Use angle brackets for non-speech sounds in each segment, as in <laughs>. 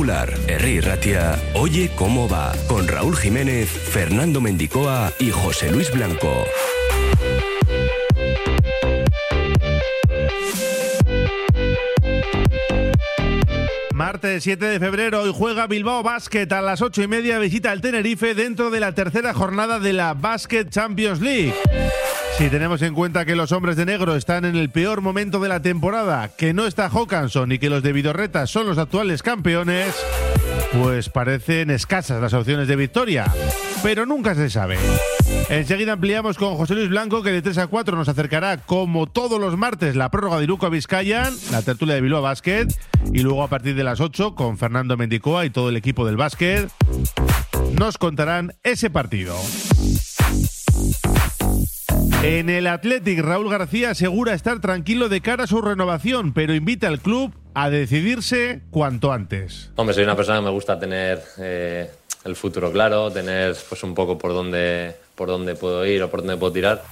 Popular, Herri Ratia, Oye cómo va, con Raúl Jiménez, Fernando Mendicoa y José Luis Blanco. Martes 7 de febrero, hoy juega Bilbao Basket a las 8 y media, visita el Tenerife dentro de la tercera jornada de la Basket Champions League. Si tenemos en cuenta que los hombres de negro están en el peor momento de la temporada, que no está Hawkinson y que los de Vidorreta son los actuales campeones, pues parecen escasas las opciones de victoria. Pero nunca se sabe. Enseguida ampliamos con José Luis Blanco, que de 3 a 4 nos acercará, como todos los martes, la prórroga de Iruko a la tertulia de Bilbao Basket, y luego a partir de las 8, con Fernando Mendicoa y todo el equipo del básquet, nos contarán ese partido. En el Athletic, Raúl García asegura estar tranquilo de cara a su renovación, pero invita al club a decidirse cuanto antes. Hombre, soy una persona que me gusta tener eh, el futuro claro, tener pues un poco por dónde, por dónde puedo ir o por dónde puedo tirar.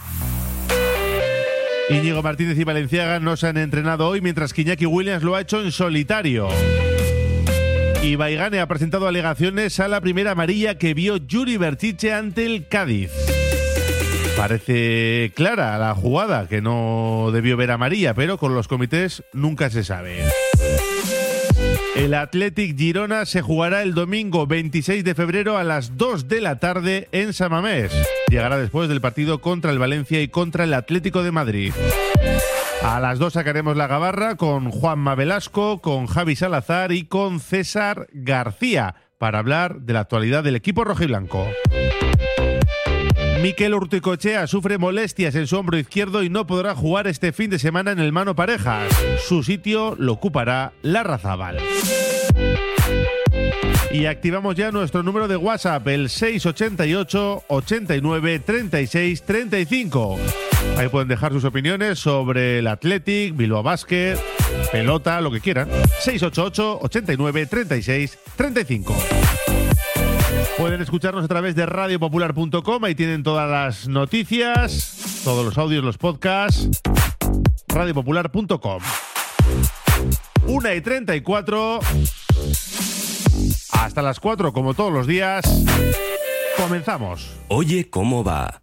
Íñigo Martínez y Valenciaga no se han entrenado hoy, mientras que Iñaki Williams lo ha hecho en solitario. Y Baigane ha presentado alegaciones a la primera amarilla que vio Yuri Berchiche ante el Cádiz. Parece clara la jugada, que no debió ver amarilla, pero con los comités nunca se sabe. El Athletic Girona se jugará el domingo 26 de febrero a las 2 de la tarde en Samamés. Llegará después del partido contra el Valencia y contra el Atlético de Madrid. A las 2 sacaremos la gabarra con Juanma Velasco, con Javi Salazar y con César García para hablar de la actualidad del equipo rojiblanco. Miquel Urticochea sufre molestias en su hombro izquierdo y no podrá jugar este fin de semana en el Mano Parejas. Su sitio lo ocupará la Razabal. Y activamos ya nuestro número de WhatsApp, el 688 89 36 35. Ahí pueden dejar sus opiniones sobre el Athletic, Bilbao Basket, pelota, lo que quieran. 688 89 36 35. Pueden escucharnos a través de radiopopular.com, ahí tienen todas las noticias, todos los audios, los podcasts. radiopopular.com. 1 y 34. Hasta las 4, como todos los días. Comenzamos. Oye cómo va.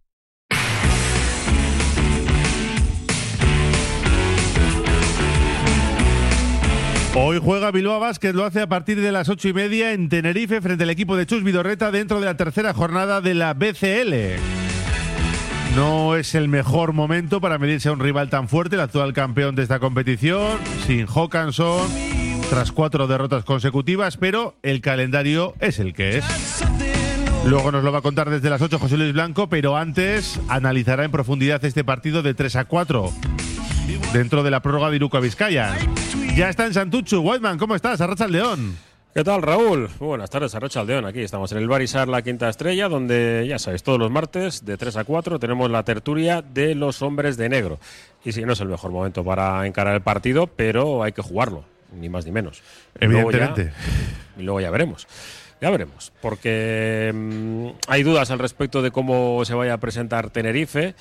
Hoy juega Bilbao Basket, lo hace a partir de las ocho y media en Tenerife frente al equipo de Chus Vidorreta dentro de la tercera jornada de la BCL. No es el mejor momento para medirse a un rival tan fuerte, el actual campeón de esta competición, sin Hawkinson, tras cuatro derrotas consecutivas, pero el calendario es el que es. Luego nos lo va a contar desde las 8 José Luis Blanco, pero antes analizará en profundidad este partido de 3 a 4 dentro de la prórroga de Iruko a Vizcaya. Ya está en Santuchu. Whiteman, ¿cómo estás? Arracha el León. ¿Qué tal, Raúl? Muy buenas tardes, Arracha Aldeón. Aquí estamos en el Barisar La Quinta Estrella, donde, ya sabéis, todos los martes de 3 a 4 tenemos la tertulia de los hombres de negro. y sí, no es el mejor momento para encarar el partido, pero hay que jugarlo, ni más ni menos. Evidentemente. y luego ya veremos. Ya veremos, porque mm, hay dudas al respecto de cómo se vaya a presentar Tenerife.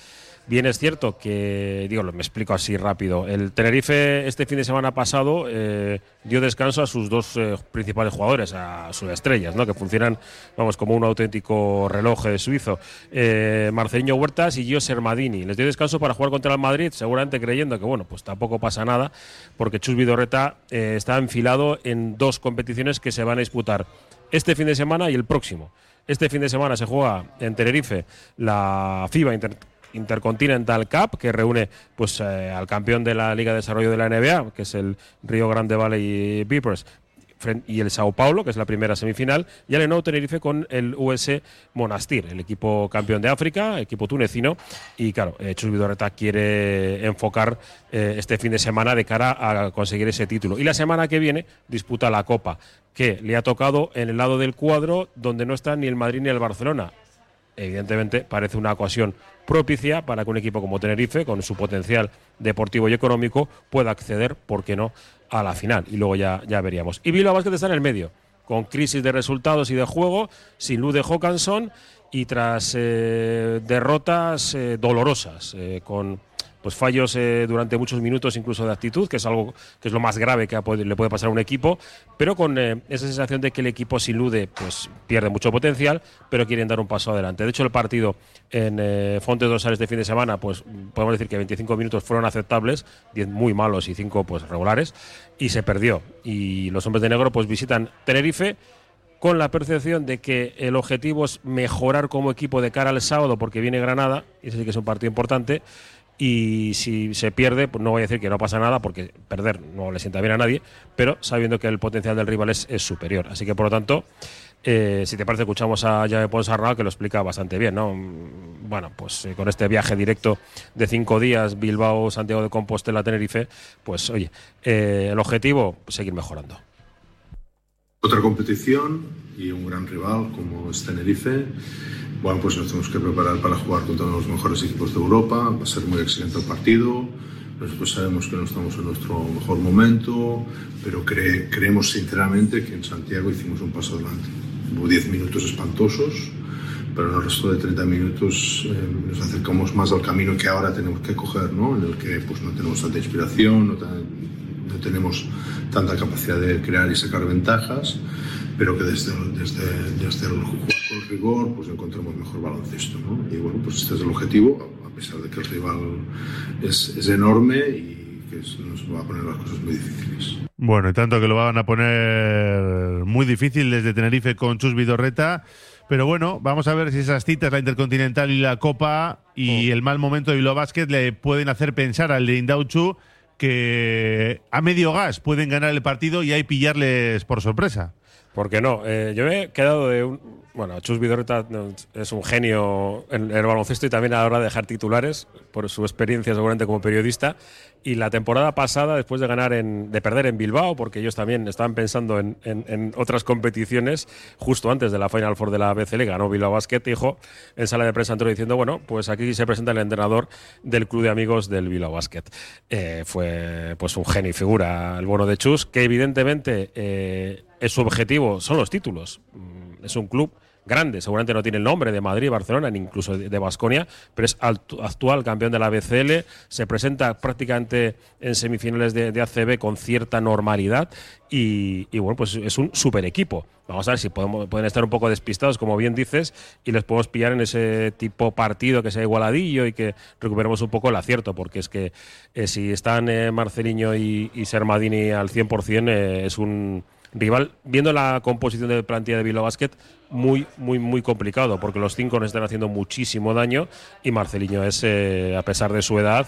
Bien es cierto que, digo, me explico así rápido, el Tenerife este fin de semana pasado eh, dio descanso a sus dos eh, principales jugadores, a sus estrellas, ¿no? que funcionan vamos, como un auténtico reloj eh, suizo, eh, Marcelinho Huertas y Gio Sermadini. Les dio descanso para jugar contra el Madrid, seguramente creyendo que, bueno, pues tampoco pasa nada, porque Chus Vidorreta está enfilado en dos competiciones que se van a disputar este fin de semana y el próximo. Este fin de semana se juega en Tenerife la FIBA Inter Intercontinental Cup, que reúne pues, eh, al campeón de la Liga de Desarrollo de la NBA, que es el Río Grande Valley Vipers, y el Sao Paulo, que es la primera semifinal, y el Eno Tenerife con el US Monastir, el equipo campeón de África, equipo tunecino, y claro, eh, Chus Vidorreta quiere enfocar eh, este fin de semana de cara a conseguir ese título. Y la semana que viene disputa la Copa, que le ha tocado en el lado del cuadro donde no está ni el Madrid ni el Barcelona evidentemente parece una ocasión propicia para que un equipo como Tenerife, con su potencial deportivo y económico, pueda acceder, ¿por qué no?, a la final. Y luego ya, ya veríamos. Y Bilbao Basket está en el medio, con crisis de resultados y de juego, sin luz de Hawkinson y tras eh, derrotas eh, dolorosas, eh, con pues fallos eh, durante muchos minutos incluso de actitud, que es algo que es lo más grave que le puede pasar a un equipo, pero con eh, esa sensación de que el equipo sin Lude pues pierde mucho potencial, pero quieren dar un paso adelante. De hecho, el partido en eh, Fontes Dorsales de fin de semana, pues podemos decir que 25 minutos fueron aceptables, 10 muy malos y 5 pues regulares, y se perdió. Y los hombres de negro pues visitan Tenerife con la percepción de que el objetivo es mejorar como equipo de cara al sábado porque viene Granada, y ese sí que es un partido importante, y si se pierde, pues no voy a decir que no pasa nada, porque perder no le sienta bien a nadie, pero sabiendo que el potencial del rival es, superior. Así que, por lo tanto, eh, si te parece, escuchamos a Jaime Ponsarnau, que lo explica bastante bien. ¿no? Bueno, pues eh, con este viaje directo de cinco días, Bilbao, Santiago de Compostela, Tenerife, pues oye, eh, el objetivo, seguir mejorando. Otra competición y un gran rival como es Tenerife. Bueno, pues nos tenemos que preparar para jugar contra los mejores equipos de Europa. Va a ser muy exigente el partido. Nosotros sabemos que no estamos en nuestro mejor momento, pero cre- creemos sinceramente que en Santiago hicimos un paso adelante. Hubo 10 minutos espantosos, pero en el resto de 30 minutos eh, nos acercamos más al camino que ahora tenemos que coger, ¿no? en el que pues, no tenemos tanta inspiración, no, no tenemos tanta capacidad de crear y sacar ventajas, pero que desde, el- desde, desde el jugar con rigor pues encontremos mejor baloncesto. ¿no? Y bueno, pues este es el objetivo, a pesar de que el rival es, es enorme y que es- nos va a poner las cosas muy difíciles. Bueno, y tanto que lo van a poner muy difícil desde Tenerife con Chus Vidorreta. Pero bueno, vamos a ver si esas citas, la Intercontinental y la Copa y el mal momento de Bilbao Basket le pueden hacer pensar al de Indauchu que a medio gas pueden ganar el partido y ahí pillarles por sorpresa. ¿Por qué no? Eh, yo me he quedado de un. Bueno, Chus Vidorreta es un genio en el baloncesto y también a la hora de dejar titulares, por su experiencia seguramente como periodista. Y la temporada pasada, después de ganar en, de perder en Bilbao, porque ellos también estaban pensando en, en- en otras competiciones, justo antes de la Final Four de la BCL, ganó Bilbao Basket, dijo en sala de prensa anterior diciendo, bueno, pues aquí se presenta el entrenador del club de amigos del Bilbao Basket. Eh, fue pues un genio y figura el bono de Chus, que evidentemente eh, su objetivo, son los títulos. Es un club grande, seguramente no tiene el nombre de Madrid, Barcelona, ni incluso de Basconia, pero es actual campeón de la BCL, se presenta prácticamente en semifinales de, ACB con cierta normalidad y, bueno, pues es un super equipo. Vamos a ver si pueden estar un poco despistados, como bien dices, y les podemos pillar en ese tipo partido que sea igualadillo y que recuperemos un poco el acierto, porque es que eh, si están eh, Marceliño y, y Sermadini al 100%, eh, es un rival, viendo la composición de plantilla de Bilbao Basket, muy, muy, muy complicado, porque los cinco nos están haciendo muchísimo daño y Marceliño es, eh, a pesar de su edad,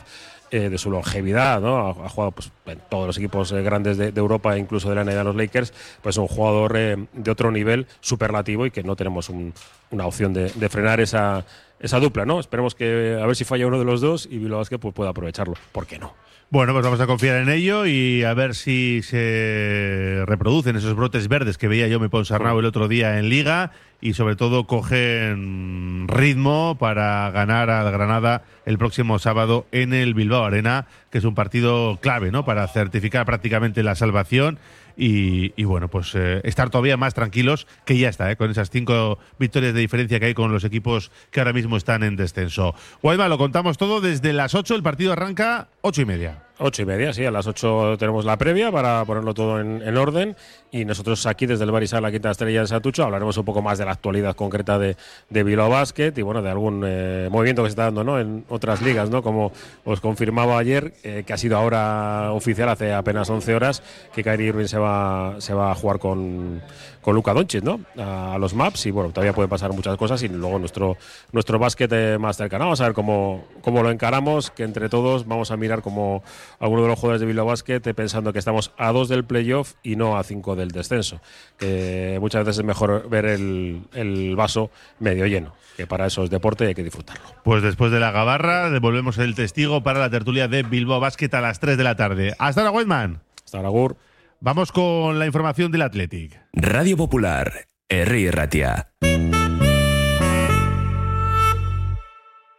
eh, de su longevidad, ¿no? Ha, jugado pues, en todos los equipos eh, grandes de, Europa, incluso de la NBA, los Lakers, pues un jugador de otro nivel superlativo y que no tenemos un- una opción de frenar esa, esa dupla, ¿no? Esperemos que a ver si falla uno de los dos y Bilbao Basket pues, pueda aprovecharlo. ¿Por qué no? Bueno, pues vamos a confiar en ello y a ver si se reproducen esos brotes verdes que veía yo me Ponsarnau el otro día en Liga y sobre todo cogen ritmo para ganar al Granada el próximo sábado en el Bilbao Arena, que es un partido clave, ¿no? Para certificar prácticamente la salvación y, bueno, pues eh, estar todavía más tranquilos que ya está, ¿eh? con esas cinco victorias de diferencia que hay con los equipos que ahora mismo están en descenso. Guayma, lo contamos todo desde las 8, el partido arranca ocho y media. Ocho y media, sí, a las ocho tenemos la previa para ponerlo todo en, orden y nosotros aquí desde el Barisal, la Quinta Estrella de Satucho, hablaremos un poco más de la actualidad concreta de, de Bilbao Basket y bueno, de algún eh, movimiento que se está dando ¿no? en otras ligas, ¿no? como os confirmaba ayer, eh, que ha sido ahora oficial hace apenas 11 horas, que Kyrie Irving se va, se va a jugar con, con Luca Doncic, ¿no? A, los maps y bueno, todavía pueden pasar muchas cosas y luego nuestro, nuestro básquet eh, más cercano. Vamos a ver cómo, cómo lo encaramos, que entre todos vamos a mirar como alguno de los jugadores de Bilbao Basket pensando que estamos a dos del playoff y no a cinco del descenso. Que muchas veces es mejor ver el, el vaso medio lleno, que para eso es deporte y hay que disfrutarlo. Pues después de la gabarra, devolvemos el testigo para la tertulia de Bilbao Basket a las 3 de la tarde. Hasta ahora, Whiteman. Hasta ahora, Gur. Vamos con la información del Athletic. Radio Popular, R. Ratia.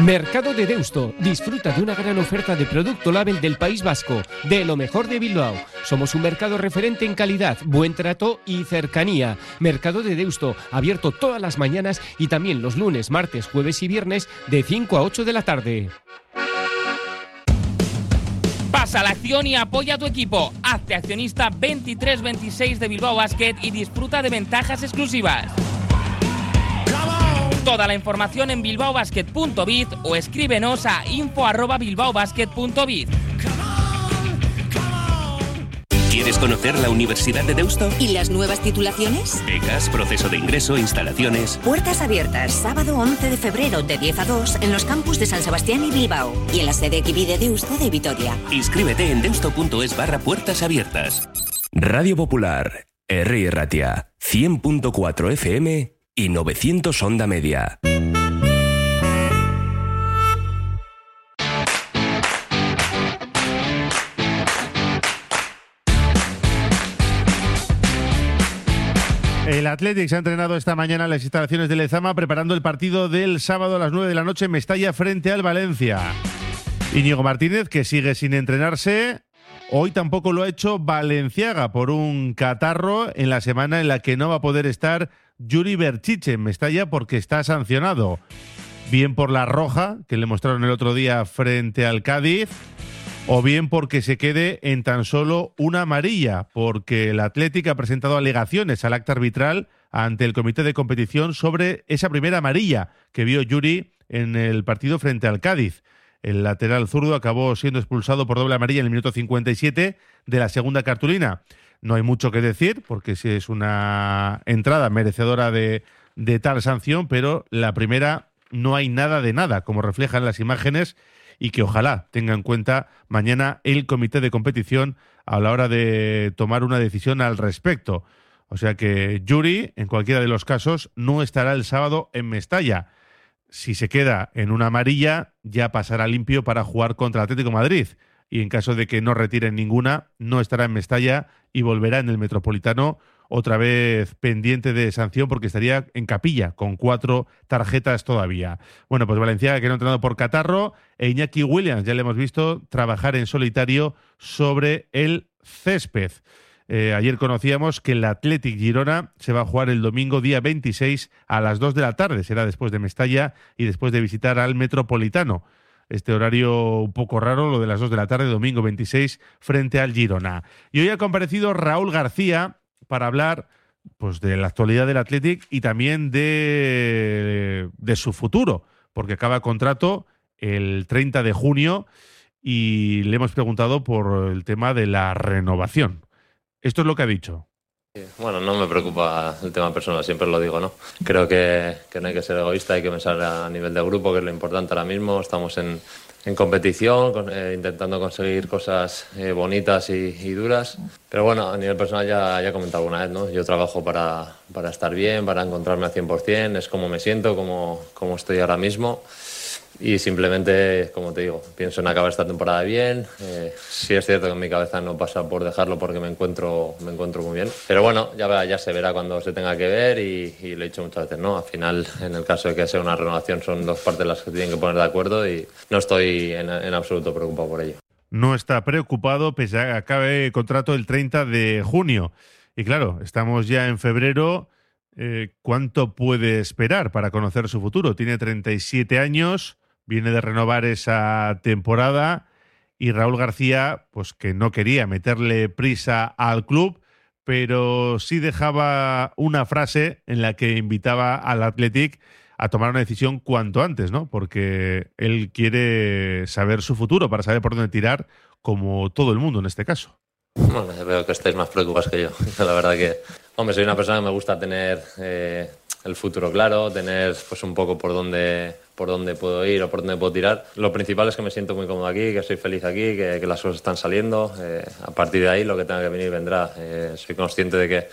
Mercado de Deusto. Disfruta de una gran oferta de producto label del País Vasco, de lo mejor de Bilbao. Somos un mercado referente en calidad, buen trato y cercanía. Mercado de Deusto, abierto todas las mañanas y también los lunes, martes, jueves y viernes de 5 a 8 de la tarde. Pasa la acción y apoya a tu equipo. Hazte accionista 2326 de Bilbao Basket y disfruta de ventajas exclusivas. Toda la información en bilbaobasket.biz o escríbenos a info@bilbaobasket.biz. ¿Quieres conocer la Universidad de Deusto? ¿Y las nuevas titulaciones? Becas, proceso de ingreso, instalaciones. Puertas abiertas, sábado 11 de febrero de 10 a 2 en los campus de San Sebastián y Bilbao y en la sede Equivi de Deusto de Vitoria. Inscríbete en deusto.es barra puertas abiertas. Radio Popular, R. Ratia, 100.4 FM y 900 Onda Media. El Athletic se ha entrenado esta mañana en las instalaciones de Lezama preparando el partido del sábado a las 9 de la noche en Mestalla frente al Valencia. Íñigo Martínez, que sigue sin entrenarse, hoy tampoco lo ha hecho Valenciaga por un catarro en la semana en la que no va a poder estar Yuri Berchiche en Mestalla porque está sancionado. Bien por la roja que le mostraron el otro día frente al Cádiz o bien porque se quede en tan solo una amarilla, porque el Atlético ha presentado alegaciones al acta arbitral ante el comité de competición sobre esa primera amarilla que vio Yuri en el partido frente al Cádiz. El lateral zurdo acabó siendo expulsado por doble amarilla en el minuto 57 de la segunda cartulina. No hay mucho que decir, porque si es una entrada merecedora de, de tal sanción, pero la primera no hay nada de nada, como reflejan las imágenes y que ojalá tenga en cuenta mañana el comité de competición a la hora de tomar una decisión al respecto. O sea que Yuri, en cualquiera de los casos, no estará el sábado en Mestalla. Si se queda en una amarilla, ya pasará limpio para jugar contra Atlético Madrid. Y en caso de que no retiren ninguna, no estará en Mestalla y volverá en el Metropolitano otra vez pendiente de sanción porque estaría en capilla con cuatro tarjetas todavía. Bueno, pues Valencia que no ha entrenado por Catarro e Iñaki Williams ya le hemos visto trabajar en solitario sobre el césped. eh, ayer conocíamos que el Athletic Girona se va a jugar el domingo día 26 a las 2 de la tarde. Será después de Mestalla y después de visitar al Metropolitano. Este horario un poco raro, lo de las 2 de la tarde, domingo 26, frente al Girona. Y hoy ha comparecido Raúl García para hablar pues, de la actualidad del Athletic y también de, de su futuro, porque acaba contrato el 30 de junio y le hemos preguntado por el tema de la renovación. Esto es lo que ha dicho. Bueno, no me preocupa el tema personal, siempre lo digo, ¿no? Creo que, no hay que ser egoísta, hay que pensar a nivel de grupo, que es lo importante ahora mismo. Estamos en, en competición, eh, intentando conseguir cosas eh, bonitas y, y, duras. Pero bueno, a nivel personal ya, ya he comentado alguna vez, ¿no? Yo trabajo para, para estar bien, para encontrarme al 100%, es como me siento, como, como estoy ahora mismo. Y simplemente, como te digo, pienso en acabar esta temporada bien. Eh, sí es cierto que en mi cabeza no pasa por dejarlo porque me encuentro, me encuentro muy bien. Pero bueno, ya, ya se verá cuando se tenga que ver y, y, lo he dicho muchas veces, ¿no? Al final, en el caso de que sea una renovación, son dos partes las que tienen que poner de acuerdo y no estoy en, en absoluto preocupado por ello. No está preocupado pese a que acabe el contrato el 30 de junio. Y claro, estamos ya en febrero. Eh, ¿Cuánto puede esperar para conocer su futuro? Tiene 37 años viene de renovar esa temporada y Raúl García, pues que no quería meterle prisa al club, pero sí dejaba una frase en la que invitaba al Athletic a tomar una decisión cuanto antes, ¿no? Porque él quiere saber su futuro para saber por dónde tirar, como todo el mundo en este caso. Bueno, veo que estáis más preocupados que yo. <laughs> La verdad que, hombre, soy una persona que me gusta tener eh, el futuro claro, tener pues un poco por dónde por dónde puedo ir o por dónde puedo tirar. Lo principal es que me siento muy cómodo aquí, que soy feliz aquí, que, las cosas están saliendo. Eh, a partir de ahí lo que tenga que venir vendrá. Eh, soy consciente de que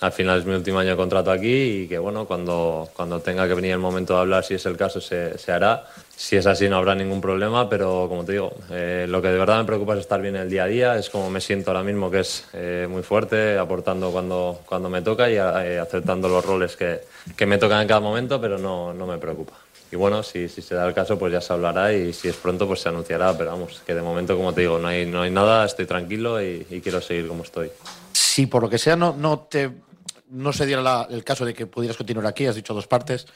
al final es mi último año de contrato aquí y que bueno, cuando, cuando tenga que venir el momento de hablar, si es el caso, se, hará. Si es así no habrá ningún problema, pero como te digo, eh, lo que de verdad me preocupa es estar bien el día a día, es como me siento ahora mismo, que es muy fuerte, aportando cuando, cuando me toca y eh, aceptando los roles que, que me tocan en cada momento, pero no, no me preocupa y bueno, si, si, se da el caso, pues ya se hablará y si es pronto, pues se anunciará. Pero vamos, que de momento, como te digo, no hay, no hay nada, estoy tranquilo y, y quiero seguir como estoy. Si por lo que sea no, no, te, no se diera la, el caso de que pudieras continuar aquí, has dicho dos partes,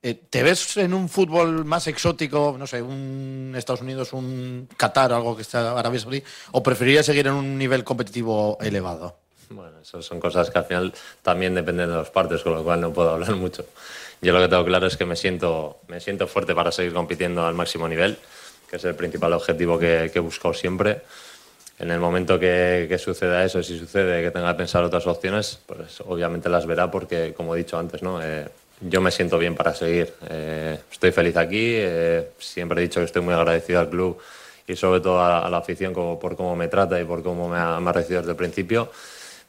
eh, ¿te ves en un fútbol más exótico, no sé, un Estados Unidos, un Qatar, algo que está Arabia Saudí, o preferirías seguir en un nivel competitivo elevado? Bueno, eso son cosas que al final también dependen de las partes, con lo cual no puedo hablar mucho. Yo lo que tengo claro es que me siento, me siento fuerte para seguir compitiendo al máximo nivel, que es el principal objetivo que, que he buscado siempre. En el momento que, que, suceda eso, si sucede que tenga que pensar otras opciones, pues obviamente las verá porque, como he dicho antes, ¿no? Eh, yo me siento bien para seguir. Eh, estoy feliz aquí, eh, siempre he dicho que estoy muy agradecido al club y sobre todo a, a la afición como, por cómo me trata y por cómo me ha, me ha recibido desde el principio.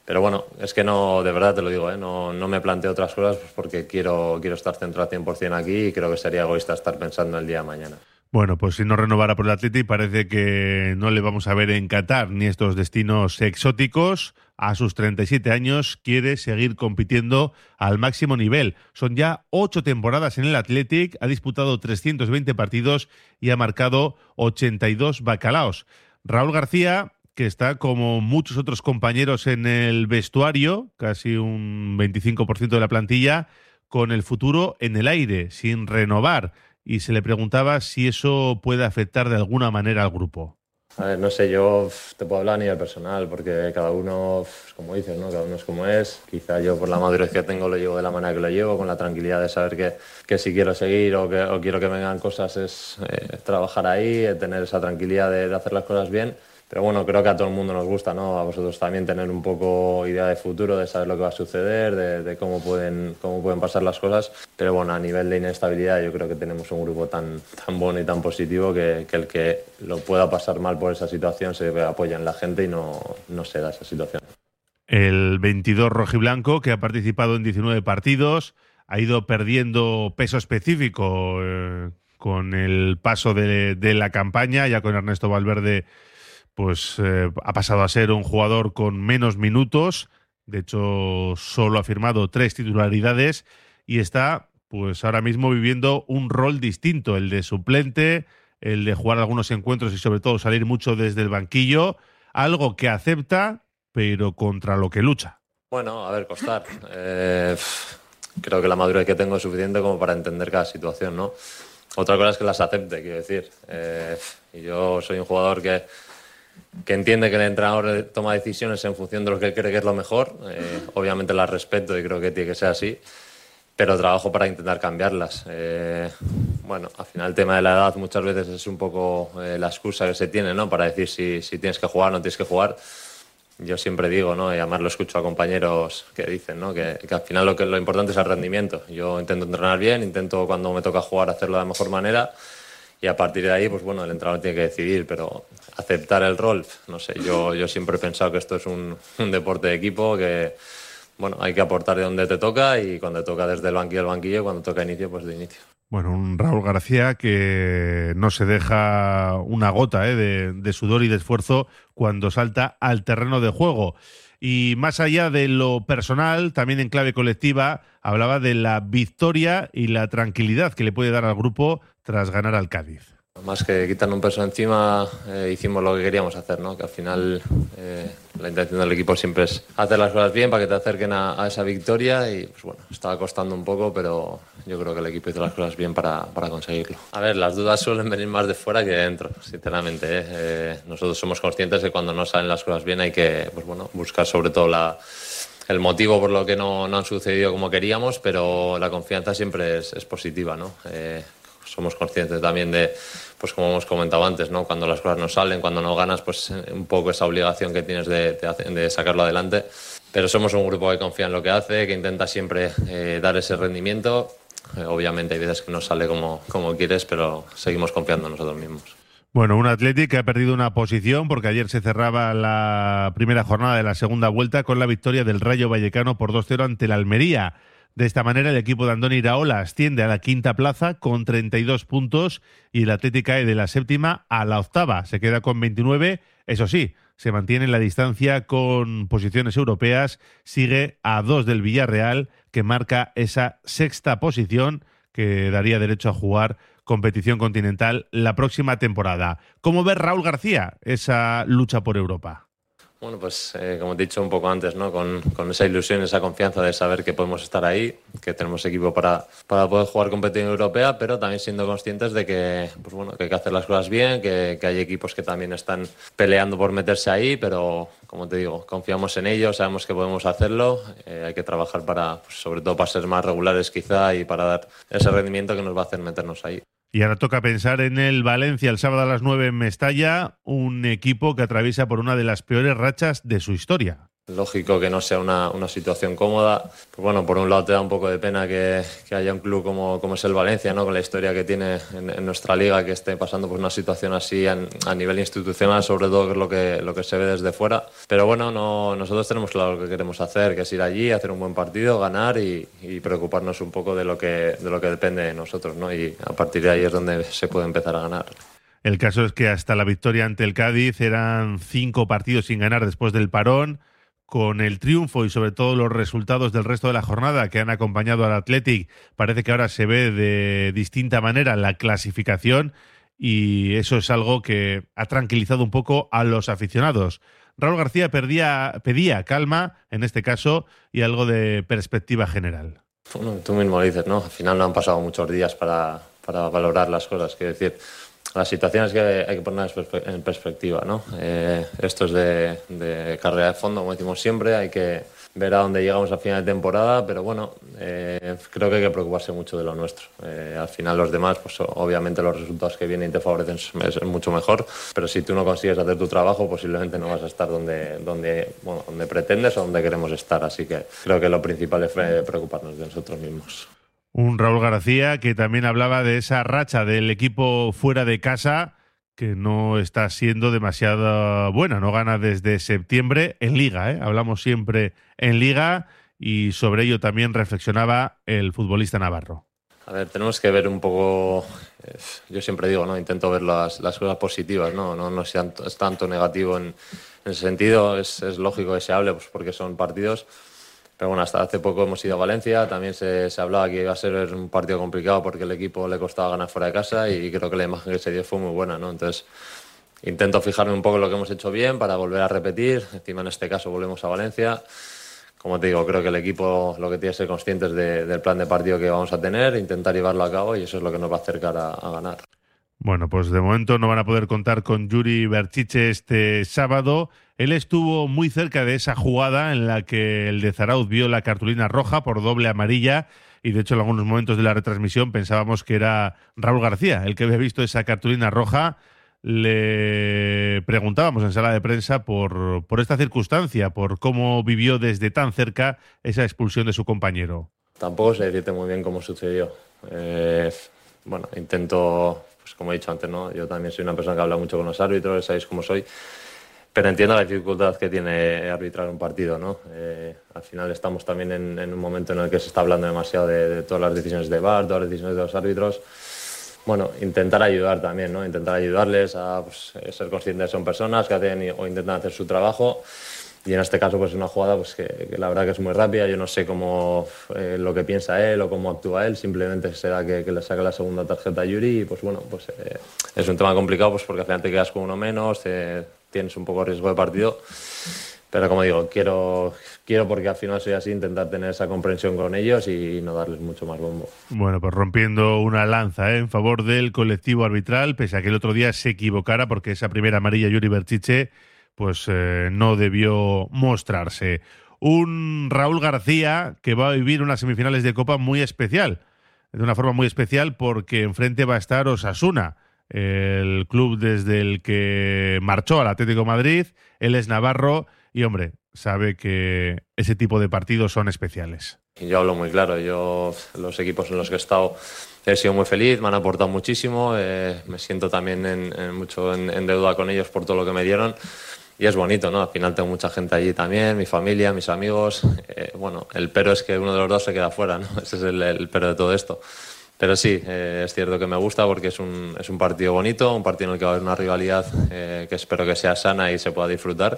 Pero bueno, es que no, de verdad te lo digo, ¿eh? no, no me planteo otras cosas porque quiero, quiero estar centrado 100% aquí y creo que sería egoísta estar pensando el día de mañana. Bueno, pues si no renovara por el Atleti, parece que no le vamos a ver en Qatar ni estos destinos exóticos. A sus 37 años quiere seguir compitiendo al máximo nivel. Son ya ocho temporadas en el Athletic, ha disputado 320 partidos y ha marcado 82 bacalaos. Raúl García que está como muchos otros compañeros en el vestuario, casi un 25% de la plantilla, con el futuro en el aire, sin renovar. Y se le preguntaba si eso puede afectar de alguna manera al grupo. A ver, no sé, yo te puedo hablar a nivel personal, porque cada uno, como dices, ¿no? cada uno es como es. Quizá yo por la madurez que tengo lo llevo de la manera que lo llevo, con la tranquilidad de saber que, que si quiero seguir o, que, o quiero que vengan cosas es eh, trabajar ahí, tener esa tranquilidad de hacer las cosas bien. Pero bueno, creo que a todo el mundo nos gusta, ¿no? A vosotros también tener un poco idea de futuro, de saber lo que va a suceder, de, cómo, pueden, cómo pueden pasar las cosas. Pero bueno, a nivel de inestabilidad yo creo que tenemos un grupo tan, tan bueno y tan positivo que, el que lo pueda pasar mal por esa situación se apoya en la gente y no, no se da esa situación. El 22 rojiblanco, que ha participado en 19 partidos, ha ido perdiendo peso específico eh, con el paso de la campaña, ya con Ernesto Valverde pues eh, ha pasado a ser un jugador con menos minutos. De hecho, solo ha firmado tres titularidades y está, pues ahora mismo viviendo un rol distinto, el de suplente, el de jugar algunos encuentros y sobre todo salir mucho desde el banquillo, algo que acepta pero contra lo que lucha. Bueno, a ver, costar. Eh, creo que la madurez que tengo es suficiente como para entender cada situación, ¿no? Otra cosa es que las acepte, quiero decir. Eh, y yo soy un jugador que, que entiende que el entrenador toma decisiones en función de lo que él cree que es lo mejor. Eh, obviamente las respeto y creo que tiene que ser así, pero trabajo para intentar cambiarlas. Eh, bueno, al final el tema de la edad muchas veces es un poco la excusa que se tiene, ¿no? Para decir si, si tienes que jugar o no tienes que jugar yo siempre digo, ¿no? y además lo escucho a compañeros que dicen ¿no? que, que, al final lo, que, lo importante es el rendimiento. Yo intento entrenar bien, intento cuando me toca jugar hacerlo de la mejor manera y a partir de ahí, pues bueno, el entrenador tiene que decidir, pero aceptar el rol, no sé, yo, yo siempre he pensado que esto es un, un deporte de equipo, que bueno, hay que aportar de donde te toca y cuando toca desde el banquillo al banquillo, cuando toca inicio, pues de inicio. Bueno, un Raúl García que no se deja una gota ¿eh? de, sudor y de esfuerzo cuando salta al terreno de juego. Y más allá de lo personal, también en clave colectiva, hablaba de la victoria y la tranquilidad que le puede dar al grupo tras ganar al Cádiz. Más que quitarnos un peso encima, eh, hicimos lo que queríamos hacer, ¿no? que al final eh, la intención del equipo siempre es hacer las cosas bien para que te acerquen a, esa victoria y pues bueno, estaba costando un poco, pero yo creo que el equipo hizo las cosas bien para, para conseguirlo. A ver, las dudas suelen venir más de fuera que de dentro, sinceramente. ¿eh? Nosotros somos conscientes de que cuando no salen las cosas bien hay que pues bueno, buscar sobre todo la el motivo por lo que no, no, han sucedido como queríamos, pero la confianza siempre es, positiva, ¿no? Somos conscientes también de, pues como hemos comentado antes, ¿no? Cuando las cosas no salen, cuando no ganas, pues un poco esa obligación que tienes de, de, de sacarlo adelante. Pero somos un grupo que confía en lo que hace, que intenta siempre eh, dar ese rendimiento. Eh, obviamente hay veces que no sale como, como quieres, pero seguimos confiando en nosotros mismos. Bueno, un Athletic que ha perdido una posición porque ayer se cerraba la primera jornada de la segunda vuelta con la victoria del Rayo Vallecano por 2-0 ante la Almería. De esta manera, el equipo de Andoni Iraola asciende a la quinta plaza con 32 puntos y el Atlético cae de la séptima a la octava. Se queda con 29. Eso sí, se mantiene en la distancia con posiciones europeas. Sigue a dos del Villarreal, que marca esa sexta posición que daría derecho a jugar competición continental la próxima temporada. ¿Cómo ve Raúl García esa lucha por Europa? Bueno, pues eh, como he dicho un poco antes, ¿no? Con, con, esa ilusión, esa confianza de saber que podemos estar ahí, que tenemos equipo para, para poder jugar competición europea, pero también siendo conscientes de que, pues bueno, que hay que hacer las cosas bien, que, que hay equipos que también están peleando por meterse ahí, pero como te digo, confiamos en ellos, sabemos que podemos hacerlo, eh, hay que trabajar para, pues, sobre todo para ser más regulares quizá y para dar ese rendimiento que nos va a hacer meternos ahí. Y ahora toca pensar en el Valencia el sábado a las 9 en Mestalla, un equipo que atraviesa por una de las peores rachas de su historia. Lógico que no sea una, una situación cómoda. Pues bueno, por un lado te da un poco de pena que, que haya un club como, como, es el Valencia, ¿no? con la historia que tiene en, en nuestra liga, que esté pasando por una situación así a, nivel institucional, sobre todo que es lo que, lo que se ve desde fuera. Pero bueno, no, nosotros tenemos claro lo que queremos hacer, que es ir allí, hacer un buen partido, ganar y, y preocuparnos un poco de lo, que, de lo que depende de nosotros. ¿no? Y a partir de ahí es donde se puede empezar a ganar. El caso es que hasta la victoria ante el Cádiz eran cinco partidos sin ganar después del parón con el triunfo y sobre todo los resultados del resto de la jornada que han acompañado al Athletic, parece que ahora se ve de distinta manera la clasificación y eso es algo que ha tranquilizado un poco a los aficionados. Raúl García pedía calma en este caso y algo de perspectiva general. Tú mismo lo dices, ¿no? Al final no han pasado muchos días para, para valorar las cosas. Quiero decir, las situaciones que hay que poner en perspectiva, ¿no? Eh, esto es de, carrera de fondo, como decimos siempre, hay que ver a dónde llegamos a final de temporada, pero bueno, eh, creo que hay que preocuparse mucho de lo nuestro. Eh, al final los demás, pues obviamente los resultados que vienen y te favorecen es mucho mejor, pero si tú no consigues hacer tu trabajo, posiblemente no vas a estar donde, donde, donde pretendes o donde queremos estar, así que creo que lo principal es preocuparnos de nosotros mismos. Un Raúl García que también hablaba de esa racha del equipo fuera de casa que no está siendo demasiado buena, no gana desde septiembre en liga, ¿eh? hablamos siempre en liga y sobre ello también reflexionaba el futbolista navarro. A ver, tenemos que ver un poco, eh, yo siempre digo, ¿no? intento ver las, cosas positivas, no, no, no tanto, es tanto negativo en, en ese sentido, es, es lógico que se hable pues porque son partidos pero bueno, hasta hace poco hemos ido a Valencia, también se, se, hablaba que iba a ser un partido complicado porque el equipo le costaba ganar fuera de casa y creo que la imagen que se dio fue muy buena, ¿no? Entonces, intento fijarme un poco en lo que hemos hecho bien para volver a repetir. Encima en este caso volvemos a Valencia. Como te digo, creo que el equipo lo que tiene que ser conscientes del plan de partido que vamos a tener, intentar llevarlo a cabo y eso es lo que nos va a acercar a ganar. Bueno, pues de momento no van a poder contar con Yuri Berchiche este sábado. Él estuvo muy cerca de esa jugada en la que el de Zarauz vio la cartulina roja por doble amarilla y de hecho en algunos momentos de la retransmisión pensábamos que era Raúl García el que había visto esa cartulina roja. Le preguntábamos en sala de prensa por, esta circunstancia, por cómo vivió desde tan cerca esa expulsión de su compañero. Tampoco sé decirte muy bien cómo sucedió. Eh, bueno, intento pues como he dicho antes, ¿no? yo también soy una persona que habla mucho con los árbitros, sabéis cómo soy, pero entiendo la dificultad que tiene arbitrar un partido. ¿no? Eh, al final estamos también en, un momento en el que se está hablando demasiado de, todas las decisiones de VAR, todas las decisiones de los árbitros. Bueno, intentar ayudar también, ¿no? intentar ayudarles a pues, ser conscientes de que son personas que hacen o intentan hacer su trabajo y en este caso pues es una jugada pues que, la verdad que es muy rápida yo no sé cómo eh, lo que piensa él o cómo actúa él simplemente se da que, le saca la segunda tarjeta a Yuri y pues bueno pues eh, es un tema complicado pues porque al final te quedas con uno menos tienes un poco de riesgo de partido pero como digo, quiero, quiero porque al final soy así, intentar tener esa comprensión con ellos y no darles mucho más bombo. Bueno, pues rompiendo una lanza ¿eh? en favor del colectivo arbitral, pese a que el otro día se equivocara, porque esa primera amarilla Yuri Berchiche pues eh, no debió mostrarse. Un Raúl García que va a vivir unas semifinales de Copa muy especial, de una forma muy especial porque enfrente va a estar Osasuna, el club desde el que marchó al Atlético Madrid, él es Navarro y hombre, sabe que ese tipo de partidos son especiales. Yo hablo muy claro, yo los equipos en los que he estado he sido muy feliz, me han aportado muchísimo, eh, me siento también mucho en, deuda con ellos por todo lo que me dieron y es bonito, ¿no? Al final tengo mucha gente allí también, mi familia, mis amigos. Eh, bueno, el pero es que uno de los dos se queda fuera, ¿no? <laughs> Ese es el, pero de todo esto. Pero sí, eh, es cierto que me gusta porque es un, es un partido bonito, un partido en el que va a haber una rivalidad eh, que espero que sea sana y se pueda disfrutar.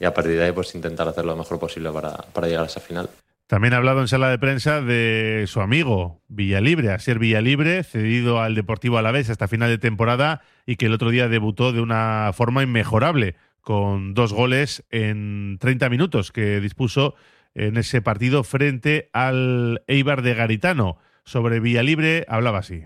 Y a partir de ahí, pues intentar hacer lo mejor posible para, para llegar a esa final. También ha hablado en sala de prensa de su amigo Villalibre, a ser Villalibre, cedido al Deportivo Alavés hasta final de temporada y que el otro día debutó de una forma inmejorable con dos goles en 30 minutos que dispuso en ese partido frente al Eibar de Garitano. Sobre Villalibre hablaba así.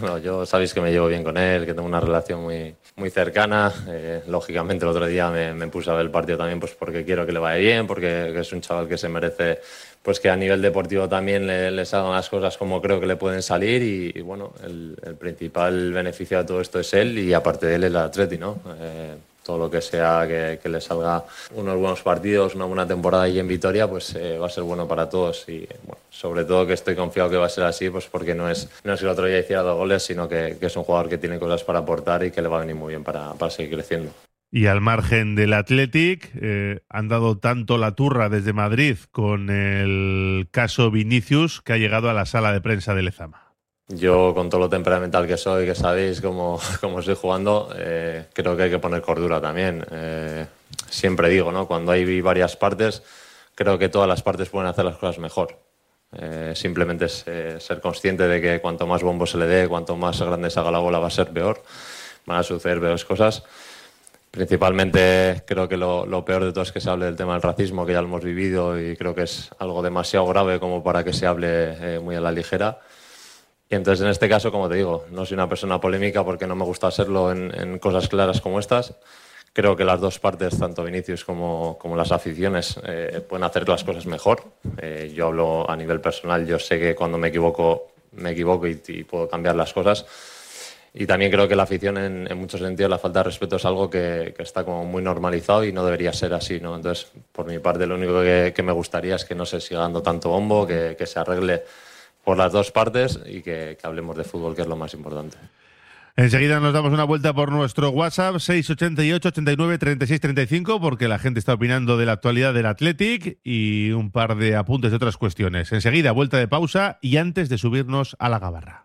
Bueno, yo sabéis que me llevo bien con él, que tengo una relación muy, muy cercana. Eh, lógicamente el otro día me, puse a ver el partido también pues porque quiero que le vaya bien, porque es un chaval que se merece pues que a nivel deportivo también le, salgan las cosas como creo que le pueden salir y, bueno, el, principal beneficio de todo esto es él y aparte de él el Atleti, ¿no? Eh, todo lo que sea que, le salga unos buenos partidos, una buena temporada y en Vitoria, pues eh, va a ser bueno para todos. Y sobre todo que estoy confiado que va a ser así, pues porque no es, no es que el otro día hiciera dos goles, sino que, es un jugador que tiene cosas para aportar y que le va a venir muy bien para, seguir creciendo. Y al margen del Athletic, eh, han dado tanto la turra desde Madrid con el caso Vinicius que ha llegado a la sala de prensa de Lezama. Yo, con todo lo temperamental que soy, que sabéis cómo, <laughs> cómo estoy jugando, eh, creo que hay que poner cordura también. Eh, siempre digo, ¿no? Cuando hay varias partes, creo que todas las partes pueden hacer las cosas mejor. Eh, simplemente es ser consciente de que cuanto más bombo se le dé, cuanto más grande se haga la bola, va a ser peor. Van a suceder peores cosas. Principalmente creo que lo, lo, peor de todo es que se hable del tema del racismo, que ya lo hemos vivido y creo que es algo demasiado grave como para que se hable muy a la ligera. Y entonces, en este caso, como te digo, no soy una persona polémica porque no me gusta hacerlo en, cosas claras como estas. Creo que las dos partes, tanto Vinicius como, las aficiones, eh, pueden hacer las cosas mejor. Eh, yo hablo a nivel personal, yo sé que cuando me equivoco, me equivoco y, puedo cambiar las cosas. Y también creo que la afición, en, muchos sentidos, la falta de respeto es algo que, está como muy normalizado y no debería ser así. ¿no? Entonces, por mi parte, lo único que, me gustaría es que no se siga dando tanto bombo, que se arregle por las dos partes y que, hablemos de fútbol, que es lo más importante. Enseguida nos damos una vuelta por nuestro WhatsApp 688 89 36 35 porque la gente está opinando de la actualidad del Athletic y un par de apuntes de otras cuestiones. Enseguida vuelta de pausa y antes de subirnos a la gabarra.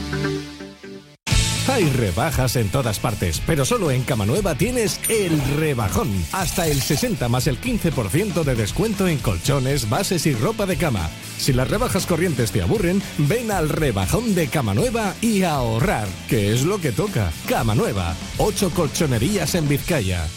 Hay rebajas en todas partes, pero solo en Cama Nueva tienes el rebajón. Hasta el 60 más el 15% de descuento en colchones, bases y ropa de cama. Si las rebajas corrientes te aburren, ven al rebajón de Cama Nueva y ahorrar, que es lo que toca. Cama Nueva, 8 colchonerías en Vizcaya.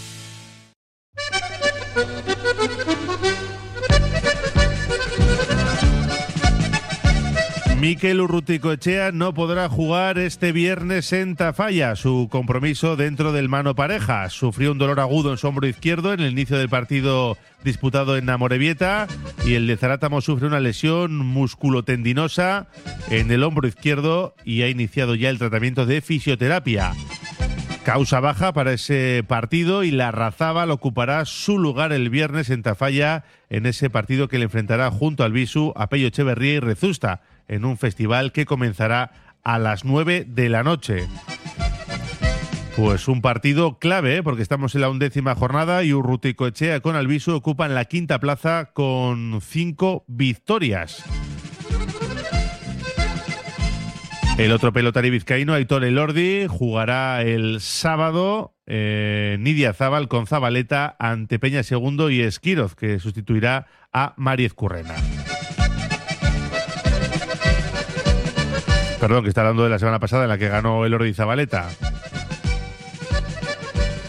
Miquel Urruticoechea no podrá jugar este viernes en Tafalla, su compromiso dentro del mano pareja. Sufrió un dolor agudo en su hombro izquierdo en el inicio del partido disputado en Amorebieta y el de Zarátamo sufre una lesión musculotendinosa en el hombro izquierdo y ha iniciado ya el tratamiento de fisioterapia. Causa baja para ese partido y la Razábal ocupará su lugar el viernes en Tafalla en ese partido que le enfrentará junto al Visu a Pello Echeverría y Rezusta en un festival que comenzará a las 9 de la noche. Pues un partido clave, ¿eh? porque estamos en la undécima jornada y Urruticoechea con Albisu ocupan la quinta plaza con cinco victorias. El otro pelotari vizcaíno, Aitor Elordi, jugará el sábado eh, Nidia Zabal con Zabaleta ante Peña Segundo y Esquiroz, que sustituirá a Mariez Currena. Perdón, que está hablando de la semana pasada en la que ganó el Ordi Zabaleta.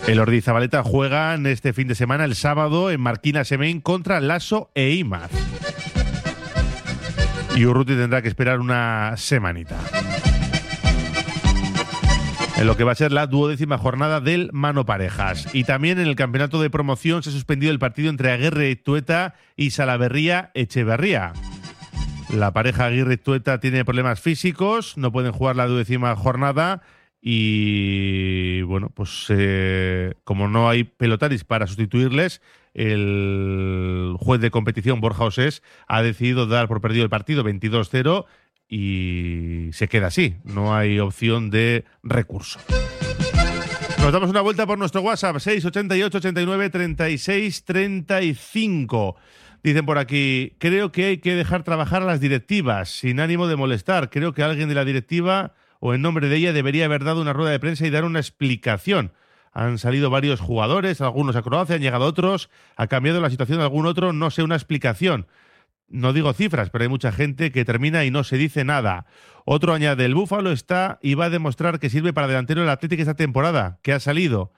El Ordi Zabaleta juegan este fin de semana, el sábado, en Marquina Semein contra Lasso e Imaz. Y Urruti tendrá que esperar una semanita. En lo que va a ser la duodécima jornada del Mano Parejas. Y también en el campeonato de promoción se ha suspendido el partido entre Aguirre Tueta y Salaverría Echeverría. La pareja Aguirre Tueta tiene problemas físicos, no pueden jugar la duodécima jornada y bueno, pues eh, como no hay pelotaris para sustituirles, el juez de competición Borja Osés ha decidido dar por perdido el partido 22-0 y se queda así, no hay opción de recurso. Nos damos una vuelta por nuestro WhatsApp 688 89 36 35. Dicen por aquí, creo que hay que dejar trabajar a las directivas sin ánimo de molestar. Creo que alguien de la directiva o en nombre de ella debería haber dado una rueda de prensa y dar una explicación. Han salido varios jugadores, algunos a Croacia, han llegado otros, ha cambiado la situación de algún otro, no sé, una explicación. No digo cifras, pero hay mucha gente que termina y no se dice nada. Otro añade, el Búfalo está y va a demostrar que sirve para delantero el Atlético esta temporada, que ha salido.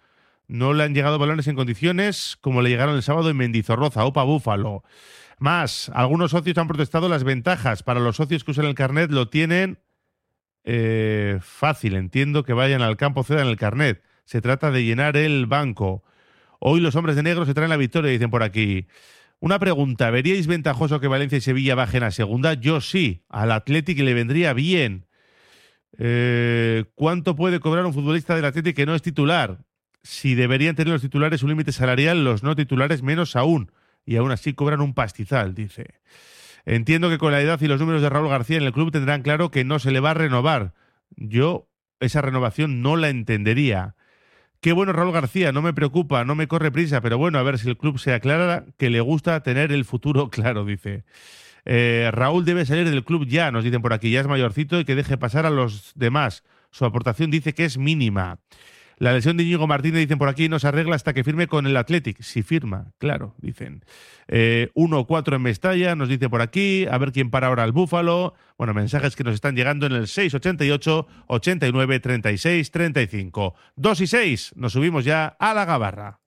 No le han llegado balones en condiciones como le llegaron el sábado en Mendizorroza, Opa Búfalo. Más, algunos socios han protestado las ventajas. Para los socios que usan el carnet lo tienen eh, fácil. Entiendo que vayan al campo, cedan el carnet. Se trata de llenar el banco. Hoy los hombres de negro se traen la victoria, dicen por aquí. Una pregunta, ¿veríais ventajoso que Valencia y Sevilla bajen a segunda? Yo sí, al Atlético le vendría bien. Eh, ¿Cuánto puede cobrar un futbolista del Atlético que no es titular? Si deberían tener los titulares un límite salarial, los no titulares menos aún. Y aún así cobran un pastizal, dice. Entiendo que con la edad y los números de Raúl García en el club tendrán claro que no se le va a renovar. Yo esa renovación no la entendería. Qué bueno Raúl García, no me preocupa, no me corre prisa, pero bueno, a ver si el club se aclara que le gusta tener el futuro <laughs> claro, dice. Eh, Raúl debe salir del club ya, nos dicen por aquí, ya es mayorcito y que deje pasar a los demás. Su aportación dice que es mínima. La lesión de Íñigo Martínez, dicen por aquí, no se arregla hasta que firme con el Athletic. Si firma, claro, dicen. 1-4 en Mestalla, nos dice por aquí. A ver quién para ahora al Búfalo. Bueno, mensajes que nos están llegando en el 688 89 36 35. 2 y 6, nos subimos ya a la gabarra.